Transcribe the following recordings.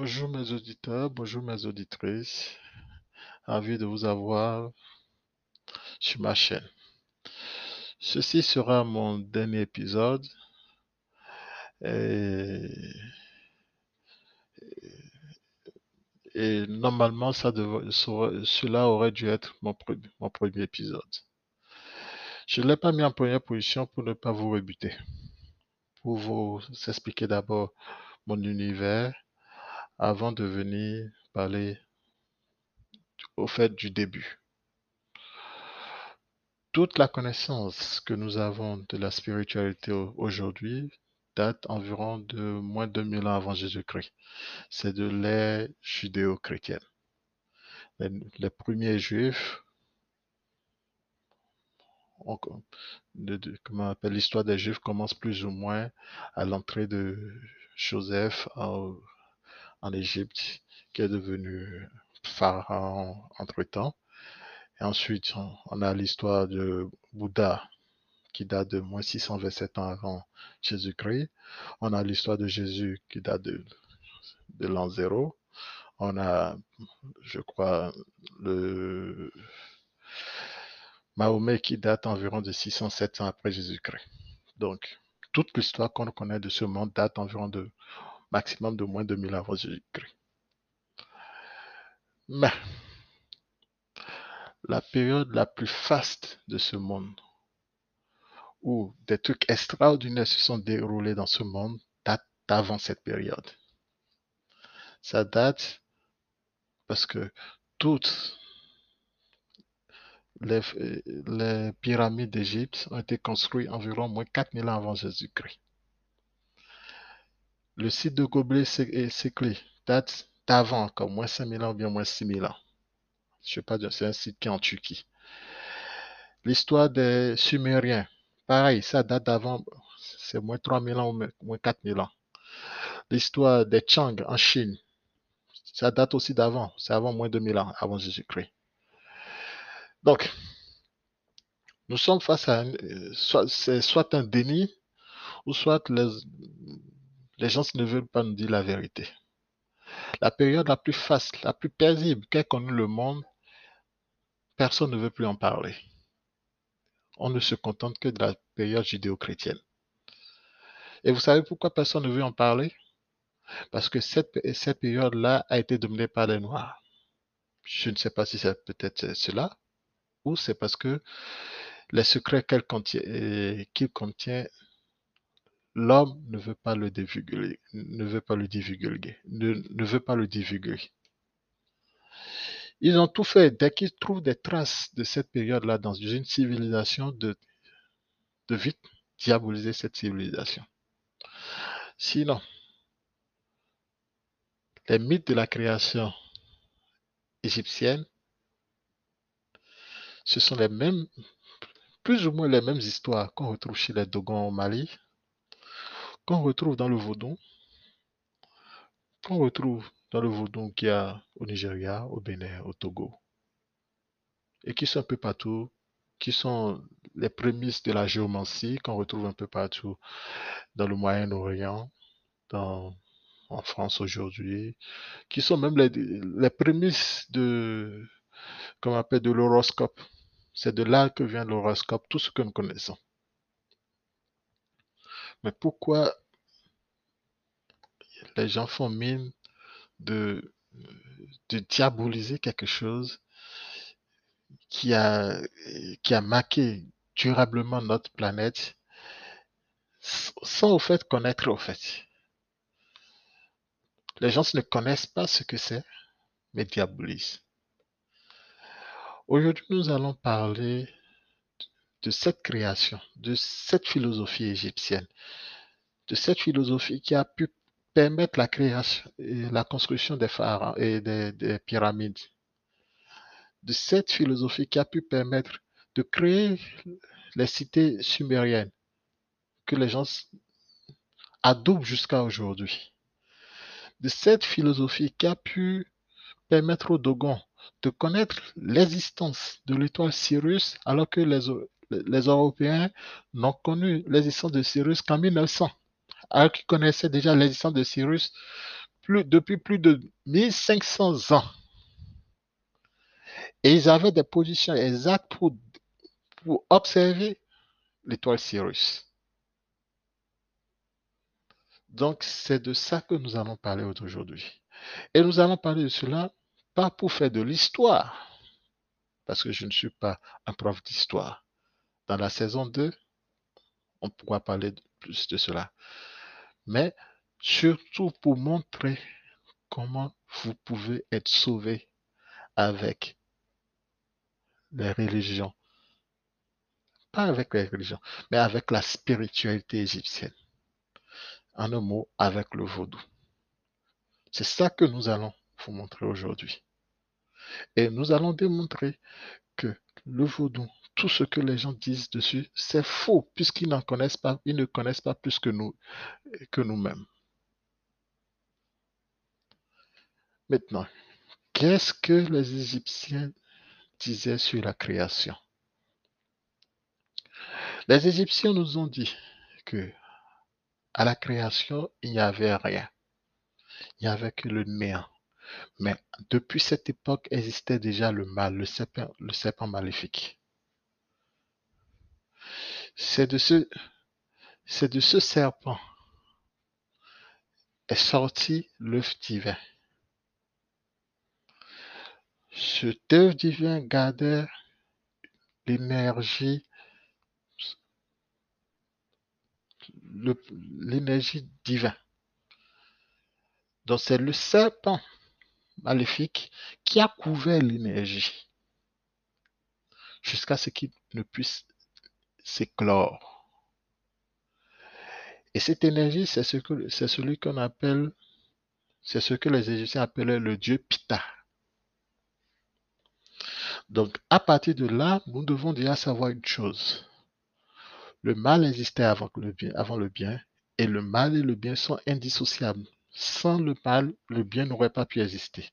Bonjour mes auditeurs, bonjour mes auditrices. Ravi de vous avoir sur ma chaîne. Ceci sera mon dernier épisode. Et, normalement, cela aurait dû être mon, mon premier épisode. Je ne l'ai pas mis en première position pour ne pas vous rebuter. Pour vous expliquer d'abord mon univers avant de venir parler au fait du début. Toute la connaissance que nous avons de la spiritualité au- aujourd'hui date environ de moins de 2000 ans avant Jésus-Christ. C'est de l'ère judéo-chrétienne. Les, premiers juifs, comment on appelle l'histoire des juifs commence plus ou moins à l'entrée de Joseph en, en Égypte, qui est devenu pharaon entre-temps. Et ensuite, on, a l'histoire de Bouddha, qui date de moins 627 ans avant Jésus-Christ. On a l'histoire de Jésus qui date de, de l'an zéro. On a, je crois, le Mahomet qui date environ de 607 ans après Jésus-Christ. Donc, toute l'histoire qu'on connaît de ce monde date environ de maximum de moins de 2000 ans avant Jésus-Christ. Mais la période la plus faste de ce monde, où des trucs extraordinaires se sont déroulés dans ce monde, date d'avant cette période. Ça date parce que toutes les, les pyramides d'Égypte ont été construites environ moins 4000 ans avant Jésus-Christ. Le site de Goblet Séclé date d'avant, comme moins 5000 ans ou bien moins 6000 ans. Je sais pas, c'est un site qui est en Turquie. L'histoire des Sumériens, pareil, ça date d'avant, c'est moins 3000 ans ou moins 4000 ans. L'histoire des Chang en Chine, ça date aussi d'avant, c'est avant moins 2000 ans, avant Jésus-Christ. Donc, nous sommes face à un, soit, c'est soit un déni, ou soit les, les gens ne veulent pas nous dire la vérité. La période la plus faste, la plus paisible qu'ait connue le monde, personne ne veut plus en parler. On ne se contente que de la période judéo-chrétienne. Et vous savez pourquoi personne ne veut en parler? Parce que cette, période-là a été dominée par les Noirs. Je ne sais pas si c'est peut-être cela, ou c'est parce que les secrets qu'il contient, l'homme ne veut pas le divulguer. Ils ont tout fait dès qu'ils trouvent des traces de cette période-là dans une civilisation de, de vite diaboliser cette civilisation. Sinon, les mythes de la création égyptienne, ce sont les mêmes, plus ou moins les mêmes histoires qu'on retrouve chez les Dogons au Mali, qu'on retrouve dans le vaudou, qu'on retrouve dans le vaudou qu'il y a au Nigeria, au Bénin, au Togo, et qui sont un peu partout, qui sont les prémices de la géomancie qu'on retrouve un peu partout dans le Moyen-Orient, en France aujourd'hui, qui sont même les, les prémices de, comme on appelle, de l'horoscope. C'est de là que vient l'horoscope, tout ce que nous connaissons. Mais pourquoi gens font mine de, de diaboliser quelque chose qui a, qui a marqué durablement notre planète sans au fait connaître au fait. Les gens ne connaissent pas ce que c'est, mais diabolisent. Aujourd'hui, nous allons parler de cette création, de cette philosophie égyptienne, de cette philosophie qui a pu permettre la création et la construction des pharaons et des, des pyramides, de cette philosophie qui a pu permettre de créer les cités sumériennes que les gens adoptent jusqu'à aujourd'hui. De cette philosophie qui a pu permettre aux Dogons de connaître l'existence de l'étoile Sirius alors que les, les Européens n'ont connu l'existence de Sirius qu'en 1900. Alors qu'ils connaissaient déjà l'existence de plus, depuis plus de 1500 ans. Et ils avaient des positions exactes pour, pour observer l'étoile Sirius. Donc, c'est de ça que nous allons parler aujourd'hui. Et nous allons parler de cela pas pour faire de l'histoire, parce que je ne suis pas un prof d'histoire. Dans la saison 2, on pourra parler plus de cela. Mais surtout pour montrer comment vous pouvez être sauvé avec les religions. Pas avec les religions, mais avec la spiritualité égyptienne. En un mot, avec le vaudou. C'est ça que nous allons vous montrer aujourd'hui. Et nous allons démontrer que le vaudou, tout ce que les gens disent dessus, c'est faux, puisqu'ils n'en connaissent pas, ils ne connaissent pas plus que nous, que nous-mêmes. Maintenant, qu'est-ce que les Égyptiens disaient sur la création? Les Égyptiens nous ont dit que à la création, il n'y avait rien. Il n'y avait que le néant. Mais depuis cette époque existait déjà le mal, le serpent, le serpent maléfique. C'est de ce, serpent est sorti l'œuf divin. Cet œuf divin gardait l'énergie l'énergie divine. Donc c'est le serpent maléfique qui a couvert l'énergie jusqu'à ce qu'il ne puisse s'éclore. Et cette énergie, c'est ce que celui qu'on appelle, c'est ce que les Égyptiens appelaient le dieu Pita. Donc, à partir de là, nous devons déjà savoir une chose. Le mal existait avant le bien, et le mal et le bien sont indissociables. Sans le mal, le bien n'aurait pas pu exister.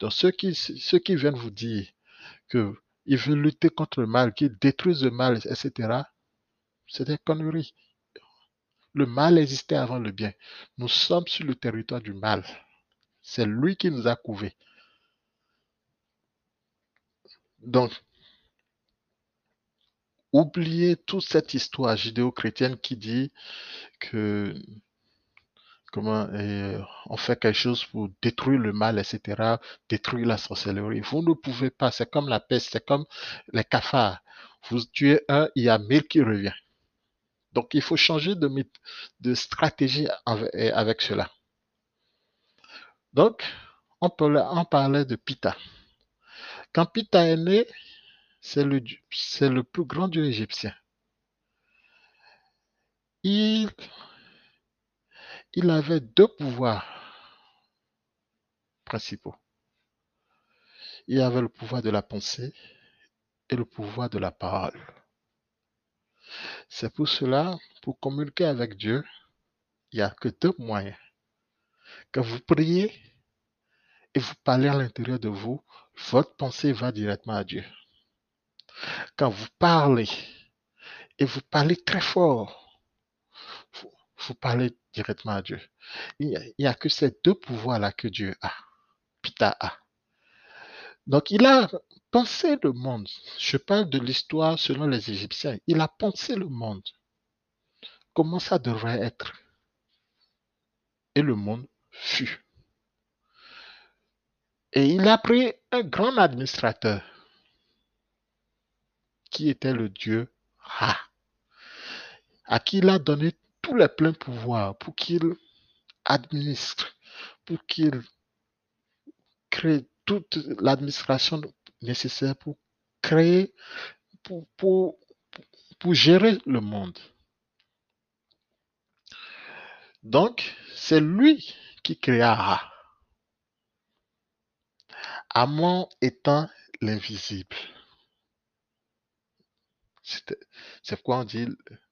Donc ceux qui, ceux qui viennent vous dire qu'ils veulent lutter contre le mal, qu'ils détruisent le mal, etc., c'est des conneries. Le mal existait avant le bien. Nous sommes sur le territoire du mal. C'est lui qui nous a couvés. Donc, oubliez toute cette histoire judéo-chrétienne qui dit que comment on fait quelque chose pour détruire le mal, etc., détruire la sorcellerie. Vous ne pouvez pas, c'est comme la peste, c'est comme les cafards. Vous tuez un, il y a mille qui revient. Donc il faut changer de, de stratégie avec, cela. Donc, on, peut, on parlait de Pita. Quand Pita est né, c'est le, le plus grand dieu égyptien. Il, il avait deux pouvoirs principaux. Il avait le pouvoir de la pensée et le pouvoir de la parole. C'est pour cela, pour communiquer avec Dieu, il n'y a que deux moyens. Quand vous priez et vous parlez à l'intérieur de vous, votre pensée va directement à Dieu. Quand vous parlez et vous parlez très fort, vous, parlez directement à Dieu. Il n'y a, que ces deux pouvoirs-là que Dieu a. Pita a. Donc il a pensé le monde. Je parle de l'histoire selon les Égyptiens. Il a pensé le monde. Comment ça devrait être? Et le monde fut. Et il a pris un grand administrateur qui était le dieu Ra, à qui il a donné tous les pleins pouvoirs pour qu'il administre, pour qu'il crée toute l'administration nécessaire pour créer, pour, gérer le monde. Donc, c'est lui qui créa. Amon étant l'invisible. C'est quoi on dit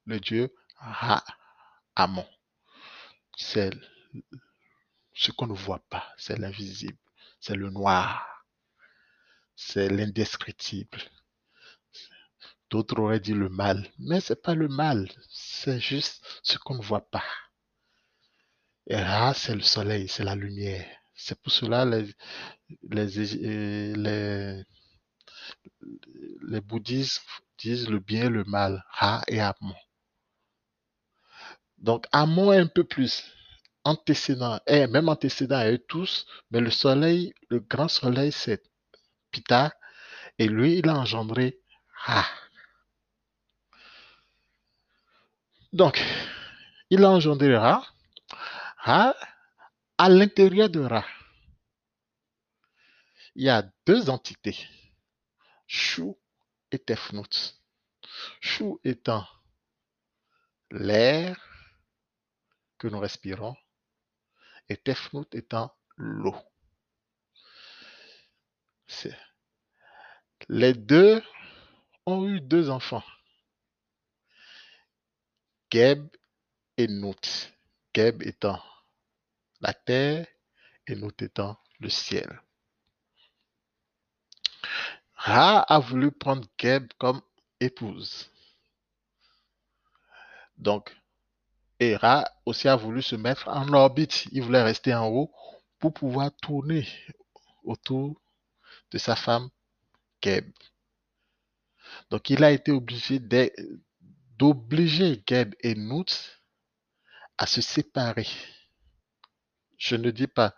le dieu Ra, Amon. C'est ce qu'on ne voit pas, c'est l'invisible, c'est le noir, c'est l'indescriptible. D'autres auraient dit le mal, mais c'est pas le mal, c'est juste ce qu'on ne voit pas. Et Ra, c'est le soleil, c'est la lumière. C'est pour cela les, les, euh, les, les bouddhistes disent le bien et le mal, Ra et Amon. Donc Amon est un peu plus antécédent, et même antécédent à eux tous, mais le soleil, le grand soleil, c'est Pita, et lui, il a engendré Ra. Donc, il a engendré Ra. Ra, à l'intérieur de Ra, il y a deux entités, Shu et Tefnut. Shu étant l'air que nous respirons et Tefnut étant l'eau. Les deux ont eu deux enfants, Geb et Nout. Geb étant la terre et Nout étant le ciel. Ra a voulu prendre Geb comme épouse. Donc, et Ra aussi a voulu se mettre en orbite. Il voulait rester en haut pour pouvoir tourner autour de sa femme Geb. Donc, il a été obligé d'obliger Geb et Nout à se séparer. Je ne dis pas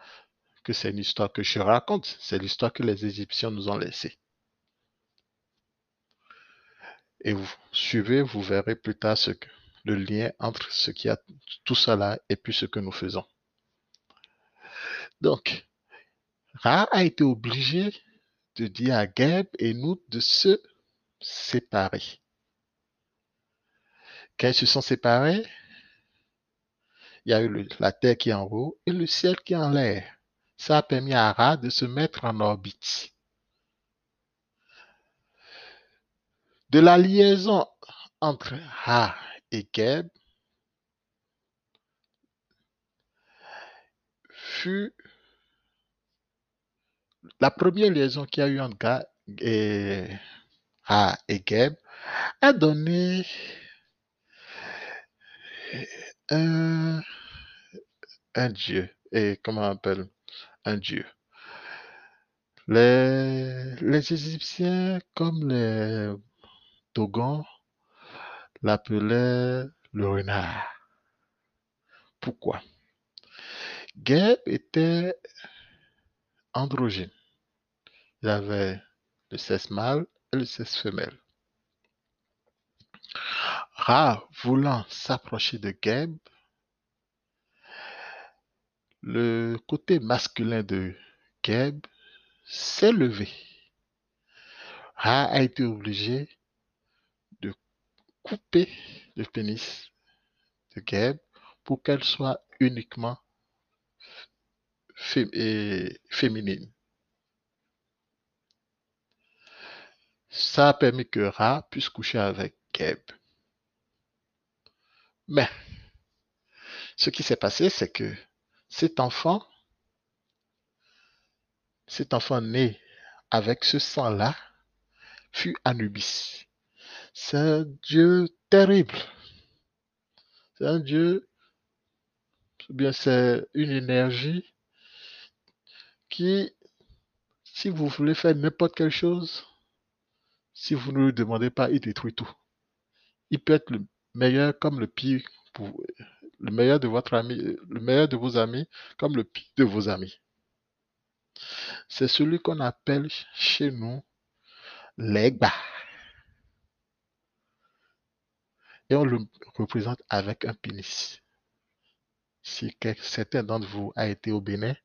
que c'est une histoire que je raconte, c'est l'histoire que les Égyptiens nous ont laissée. Et vous suivez, vous verrez plus tard ce que, le lien entre ce qui a tout cela et puis ce que nous faisons. Donc, Ra a été obligé de dire à Geb et nous de se séparer. Quand ils se sont séparés, il y a eu la terre qui est en haut et le ciel qui est en l'air. Ça a permis à Ra de se mettre en orbite. De la liaison entre Ra et Geb fut la première liaison qu'il y a eu entre Ra et, a donné un, un dieu. Et comment on appelle un dieu? Les, les Égyptiens, comme les Dogons, l'appelaient le renard. Pourquoi? Geb était androgyne. Il avait le sexe mâle et le sexe femelle. Ra, voulant s'approcher de Geb, le côté masculin de Geb s'est levé. Ra a été obligé couper le pénis de Geb pour qu'elle soit uniquement féminine. Ça a permis que Ra puisse coucher avec Geb. Mais ce qui s'est passé, c'est que cet enfant, cet enfant né avec ce sang-là, fut Anubis. C'est un Dieu terrible. C'est un Dieu, bien c'est une énergie qui, si vous voulez faire n'importe quelle chose, si vous ne lui demandez pas, il détruit tout. Il peut être le meilleur comme le pire, le meilleur de votre ami, le meilleur de vos amis comme le pire de vos amis. C'est celui qu'on appelle chez nous l'Egba. Et on le représente avec un pénis. Si certains d'entre vous a été au Bénin,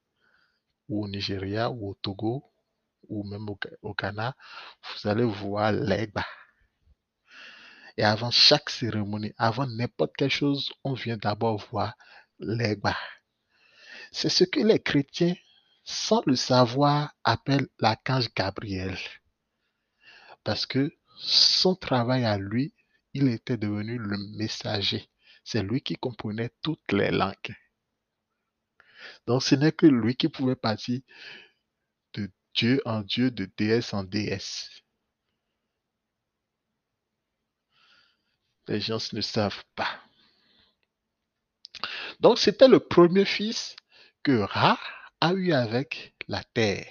ou au Nigeria, ou au Togo, ou même au, au Ghana, vous allez voir l'Egba. Et avant chaque cérémonie, avant n'importe quelle chose, on vient d'abord voir l'Egba. C'est ce que les chrétiens, sans le savoir, appellent l'archange Gabriel. Parce que son travail à lui, il était devenu le messager. C'est lui qui comprenait toutes les langues. Donc ce n'est que lui qui pouvait passer de Dieu en Dieu, de déesse en déesse. Les gens ne savent pas. Donc c'était le premier fils que Ra a eu avec la terre.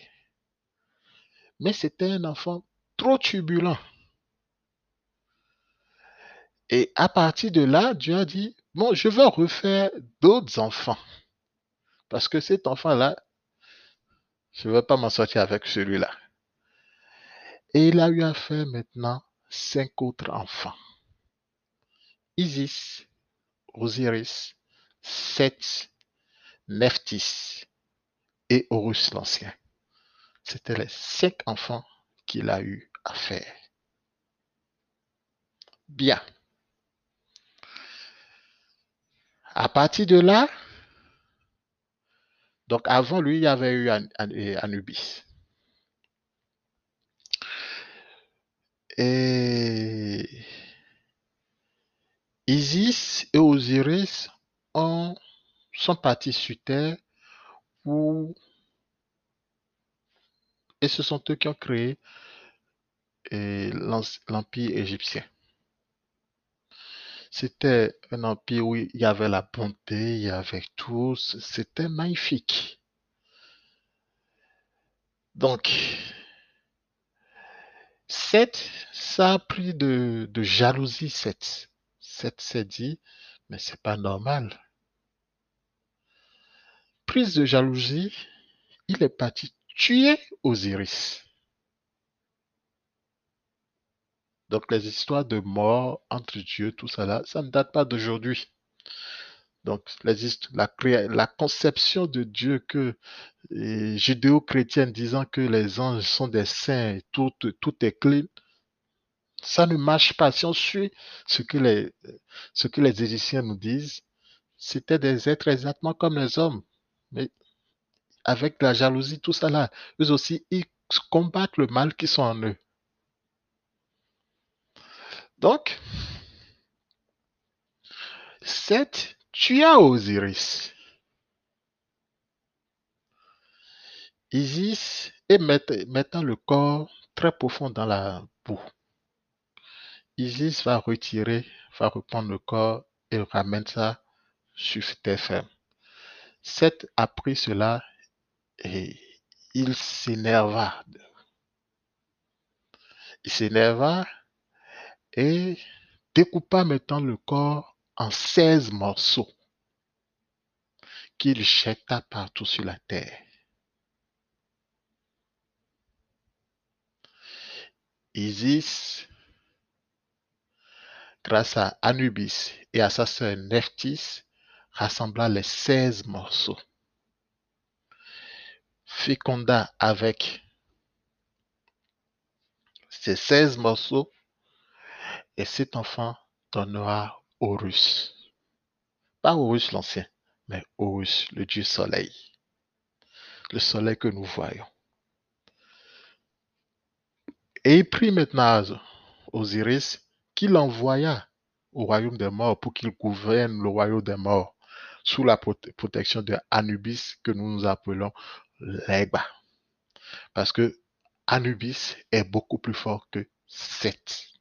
Mais c'était un enfant trop turbulent. Et à partir de là, Dieu a dit, bon, je vais refaire d'autres enfants. Parce que cet enfant-là, je ne vais pas m'en sortir avec celui-là. Et il a eu à faire maintenant cinq autres enfants. Isis, Osiris, Seth, Nephthys et Horus l'Ancien. C'était les cinq enfants qu'il a eu à faire. Bien. À partir de là, donc avant lui, il y avait eu Anubis. Et Isis et Osiris sont partis sur Terre. Et ce sont eux qui ont créé l'Empire égyptien. C'était un empire où il y avait la bonté, il y avait tout. C'était magnifique. Donc, Seth, ça a pris de, jalousie, Seth. Seth s'est dit, mais c'est pas normal. Prise de jalousie, il est parti tuer Osiris. Donc les histoires de mort entre Dieu, tout ça là, ça ne date pas d'aujourd'hui. Donc les la, conception de Dieu que judéo-chrétienne disant que les anges sont des saints tout, tout est clean, ça ne marche pas. Si on suit ce que les, ce que les Égyptiens nous disent, c'était des êtres exactement comme les hommes. Mais avec la jalousie, tout ça là, eux aussi, ils combattent le mal qui sont en eux. Donc, Seth tua Osiris. Isis est mettant le corps très profond dans la boue. Isis va retirer, va reprendre le corps et ramène ça sur terre ferme. Seth a pris cela et il s'énerva. Il s'énerva et découpa maintenant le corps en 16 morceaux qu'il jeta partout sur la terre. Isis, grâce à Anubis et à sa sœur Nephthys, rassembla les 16 morceaux. Féconda avec ces 16 morceaux et cet enfant donnera Horus. Pas Horus l'ancien, mais Horus, le dieu soleil. Le soleil que nous voyons. Et il prit maintenant Osiris qu'il envoya au royaume des morts pour qu'il gouverne le royaume des morts sous la protection de Anubis que nous nous appelons l'Eba. Parce que Anubis est beaucoup plus fort que Seth.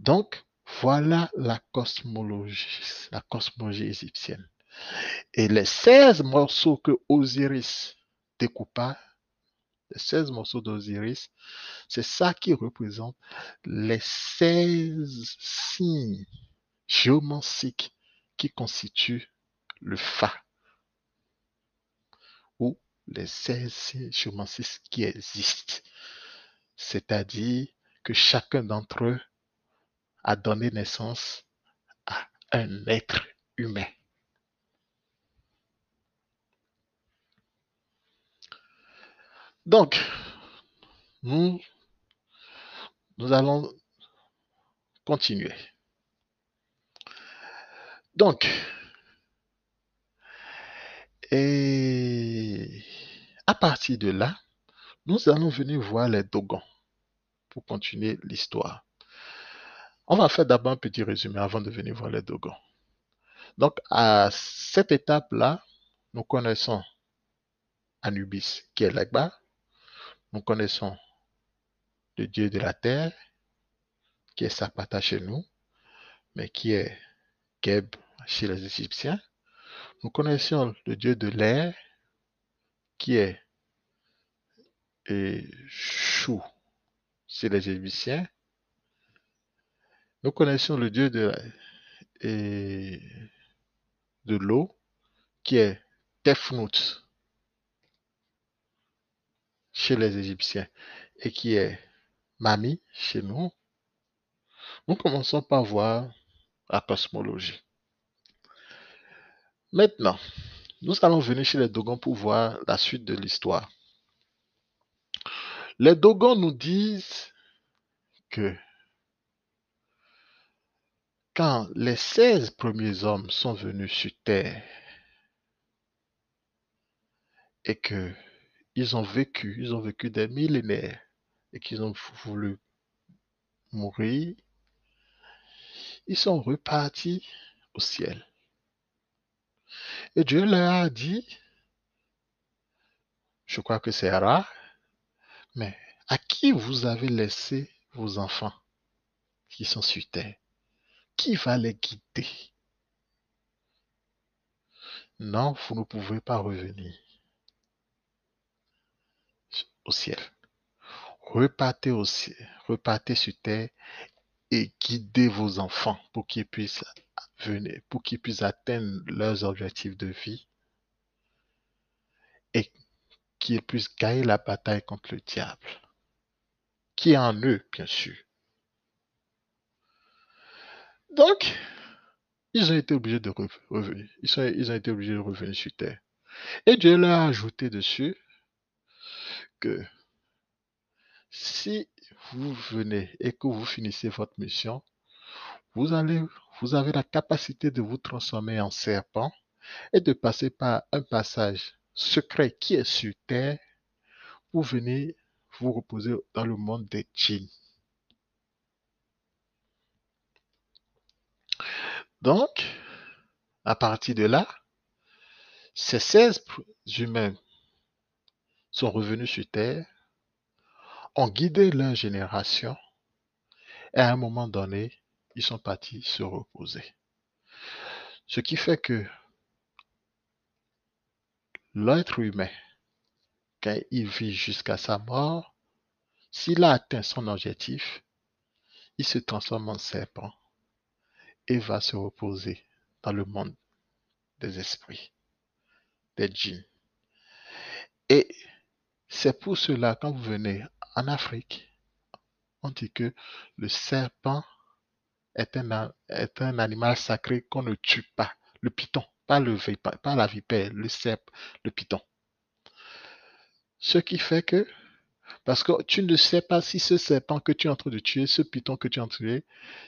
Donc, voilà la cosmologie, la cosmologie égyptienne. Et les 16 morceaux que Osiris découpa, les 16 morceaux d'Osiris, c'est ça qui représente les 16 signes géomanciques qui constituent le Fa, ou les 16 signes géomanciques qui existent. C'est-à-dire que chacun d'entre eux a donné naissance à un être humain. Donc, nous, nous allons continuer. Donc, et à partir de là, nous allons venir voir les Dogons pour continuer l'histoire. On va faire d'abord un petit résumé avant de venir voir les Dogons. Donc, à cette étape-là, nous connaissons Anubis, qui est l'Agba. Nous connaissons le dieu de la terre, qui est Sapata chez nous, mais qui est Geb chez les Égyptiens. Nous connaissions le dieu de l'air qui est Chou chez les Égyptiens. Nous connaissions le dieu de l'eau qui est Tefnut chez les Égyptiens et qui est Mami chez nous. Nous commençons par voir la cosmologie. Maintenant, nous allons venir chez les Dogons pour voir la suite de l'histoire. Les Dogons nous disent que quand les 16 premiers hommes sont venus sur Terre et que ils ont vécu, ils ont vécu des millénaires et qu'ils ont voulu mourir, ils sont repartis au ciel. Et Dieu leur a dit, je crois que c'est rare, mais à qui vous avez laissé vos enfants qui sont sur terre? Qui va les guider Non, vous ne pouvez pas revenir au ciel. Repartez au ciel, repartez sur terre et guidez vos enfants pour qu'ils puissent venir, pour qu'ils puissent atteindre leurs objectifs de vie et qu'ils puissent gagner la bataille contre le diable, qui est en eux, bien sûr. Donc, ils ont été obligés de revenir. Ils, ont été obligés de revenir sur terre. Et Dieu leur a ajouté dessus que si vous venez et que vous finissez votre mission, vous, allez, vous avez la capacité de vous transformer en serpent et de passer par un passage secret qui est sur terre pour venir vous reposer dans le monde des djinns. Donc, à partir de là, ces 16 humains sont revenus sur Terre, ont guidé leur génération, et à un moment donné, ils sont partis se reposer. Ce qui fait que l'être humain, quand il vit jusqu'à sa mort, s'il a atteint son objectif, il se transforme en serpent et va se reposer dans le monde des esprits, des djinns. Et c'est pour cela, quand vous venez en Afrique, on dit que le serpent est un, animal sacré qu'on ne tue pas. Le python, pas, le, la vipère, le serpent, le python. Ce qui fait que, parce que tu ne sais pas si ce serpent que tu es en train de tuer, ce python que tu es en train de tuer,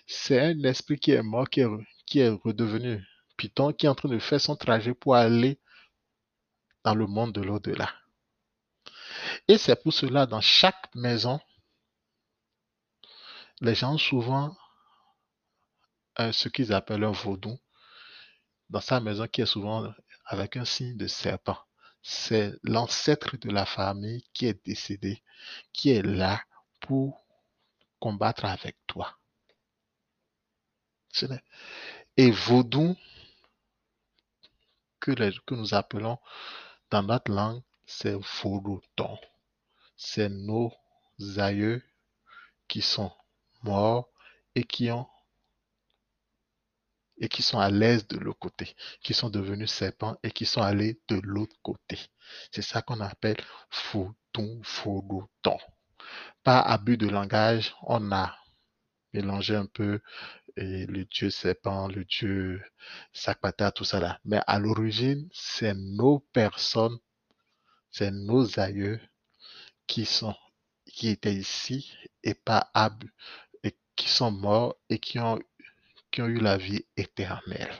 c'est un esprit qui est mort, qui est, redevenu python, qui est en train de faire son trajet pour aller dans le monde de l'au-delà. Et c'est pour cela, dans chaque maison, les gens souvent euh, ce qu'ils appellent un vaudou dans sa maison qui est souvent avec un signe de serpent. C'est l'ancêtre de la famille qui est décédé, qui est là pour combattre avec toi. Et vaudou, que, nous appelons dans notre langue, c'est vaudouton. C'est nos aïeux qui sont morts et qui ont et qui sont à l'aise de l'autre côté, qui sont devenus serpents et qui sont allés de l'autre côté. C'est ça qu'on appelle fouton, fouton. Par abus de langage, on a mélangé un peu le dieu serpent, le dieu Sakpata, tout ça là. Mais à l'origine, c'est nos personnes, c'est nos aïeux qui sont qui étaient ici et pas abus et qui sont morts et qui ont qui ont eu la vie éternelle.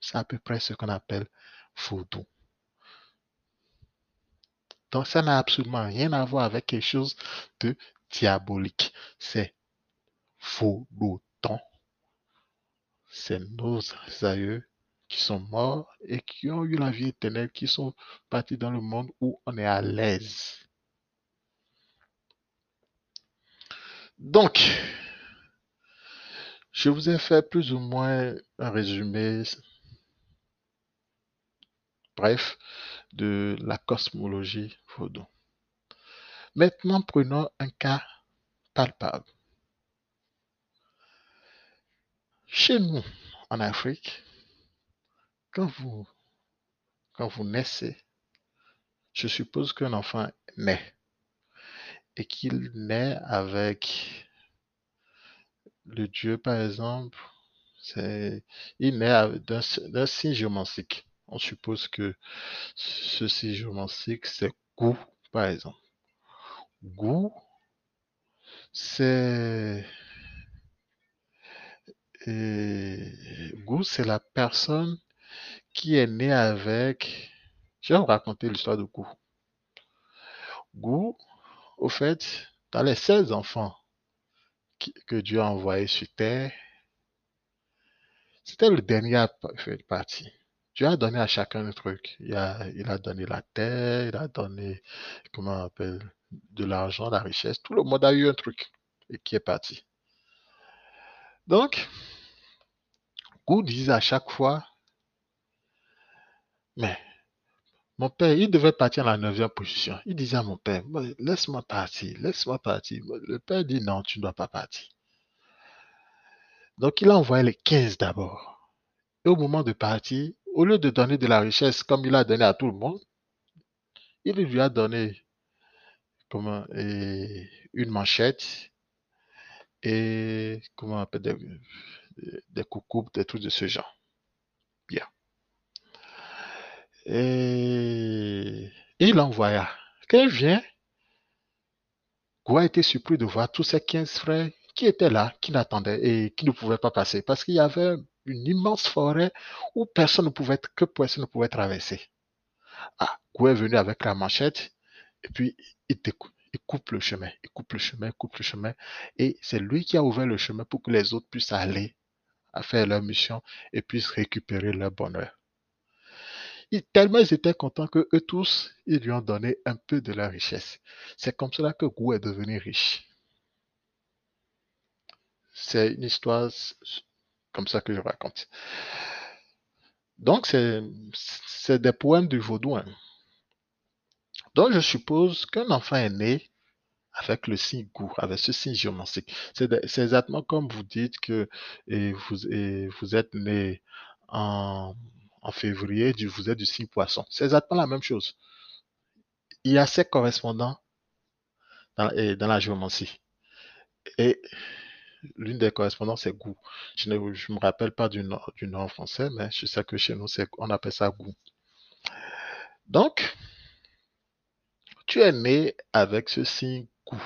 C'est à peu près ce qu'on appelle vaudou. Donc ça n'a absolument rien à voir avec quelque chose de diabolique. C'est vaudouton. C'est nos aïeux qui sont morts et qui ont eu la vie éternelle, qui sont partis dans le monde où on est à l'aise. Donc, Je vous ai fait plus ou moins un résumé, bref, de la cosmologie vaudou. Maintenant, prenons un cas palpable. Chez nous, en Afrique, quand vous, quand vous naissez, je suppose qu'un enfant naît et qu'il naît avec le Dieu, par exemple, c'est, il naît d'un signe géomantique. On suppose que ce signe géomantique, c'est Gou, par exemple. Gou, c'est c'est la personne qui est née avec. Je vais vous raconter l'histoire de Gou. Gou, au fait, dans les 16 enfants que Dieu a envoyés sur terre, c'était le dernier à faire partie. Dieu a donné à chacun un truc. Il a, donné la terre, il a donné, comment on appelle, de l'argent, la richesse. Tout le monde a eu un truc et qui est parti. Donc, Gou disait à chaque fois, mais mon père, il devait partir en la neuvième position. Il disait à mon père, laisse-moi partir, laisse-moi partir. Le père dit, non, tu ne dois pas partir. Donc il a envoyé les 15 d'abord. Et au moment de partir, au lieu de donner de la richesse comme il a donné à tout le monde, il lui a donné une manchette et comment des, des coucous, des trucs de ce genre. Bien. Et il envoya. Quand il vient, Goua était surpris de voir tous ces 15 frères qui étaient là, qui n'attendaient et qui ne pouvaient pas passer parce qu'il y avait une immense forêt où personne ne pouvait, que personne ne pouvait traverser. Ah, Goua est venu avec la manchette et puis il, il coupe le chemin, il coupe le chemin, il coupe le chemin et c'est lui qui a ouvert le chemin pour que les autres puissent aller à faire leur mission et puissent récupérer leur bonheur tellement ils étaient contents que eux tous, ils lui ont donné un peu de leur richesse. C'est comme cela que Gou est devenu riche. C'est une histoire comme ça que je raconte. Donc, c'est des poèmes du vaudou. Hein. Donc, je suppose qu'un enfant est né avec le signe Gou, avec ce signe géomantique. C'est exactement comme vous dites que vous, et vous êtes né en en février, vous êtes du signe poisson. C'est exactement la même chose. Il y a ces correspondants dans, la géomancie. Et l'une des correspondants, c'est goût. Je ne me rappelle pas du nom, du nom français, mais je sais que chez nous, on appelle ça goût. Donc, tu es né avec ce signe goût.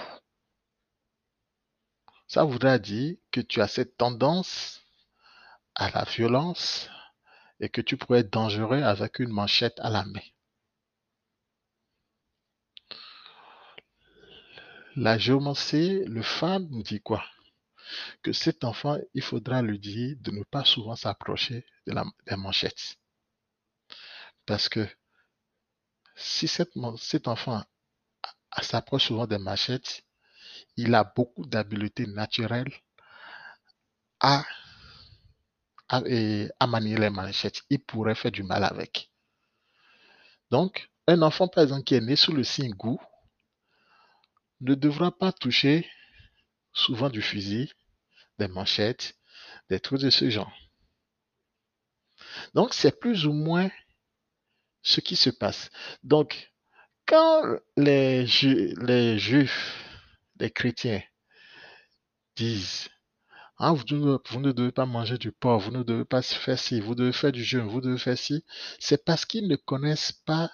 Ça voudrait dire que tu as cette tendance à la violence, et que tu pourrais être dangereux avec une manchette à la main. La géomancie, le fan nous dit quoi? Que cet enfant, il faudra lui dire de ne pas souvent s'approcher de des manchettes. Parce que si cet, cet enfant s'approche souvent des manchettes, il a beaucoup d'habiletés naturelles à à, manier les manchettes, il pourrait faire du mal avec. Donc, un enfant, par exemple, qui est né sous le signe goût, ne devra pas toucher souvent du fusil, des manchettes, des trucs de ce genre. Donc, c'est plus ou moins ce qui se passe. Donc, quand les juifs, les chrétiens disent ah, vous, ne, devez pas manger du porc, vous ne devez pas faire ci, vous devez faire du jeûne, vous devez faire ci. C'est parce qu'ils ne connaissent pas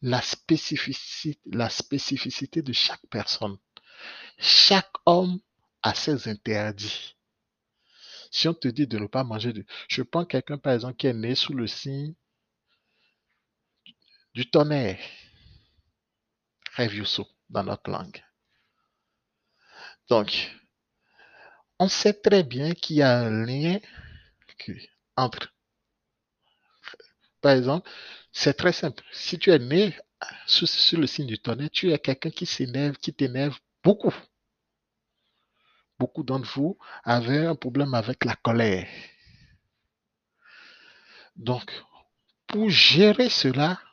la spécificité, de chaque personne. Chaque homme a ses interdits. Si on te dit de ne pas manger du... Je prends quelqu'un, par exemple, qui est né sous le signe du tonnerre. Rêve dans notre langue. Donc, on sait très bien qu'il y a un lien entre. Par exemple, c'est très simple. Si tu es né sous, le signe du tonnerre, tu es quelqu'un qui s'énerve, qui t'énerve beaucoup. beaucoup d'entre vous avaient un problème avec la colère. Donc, pour gérer cela,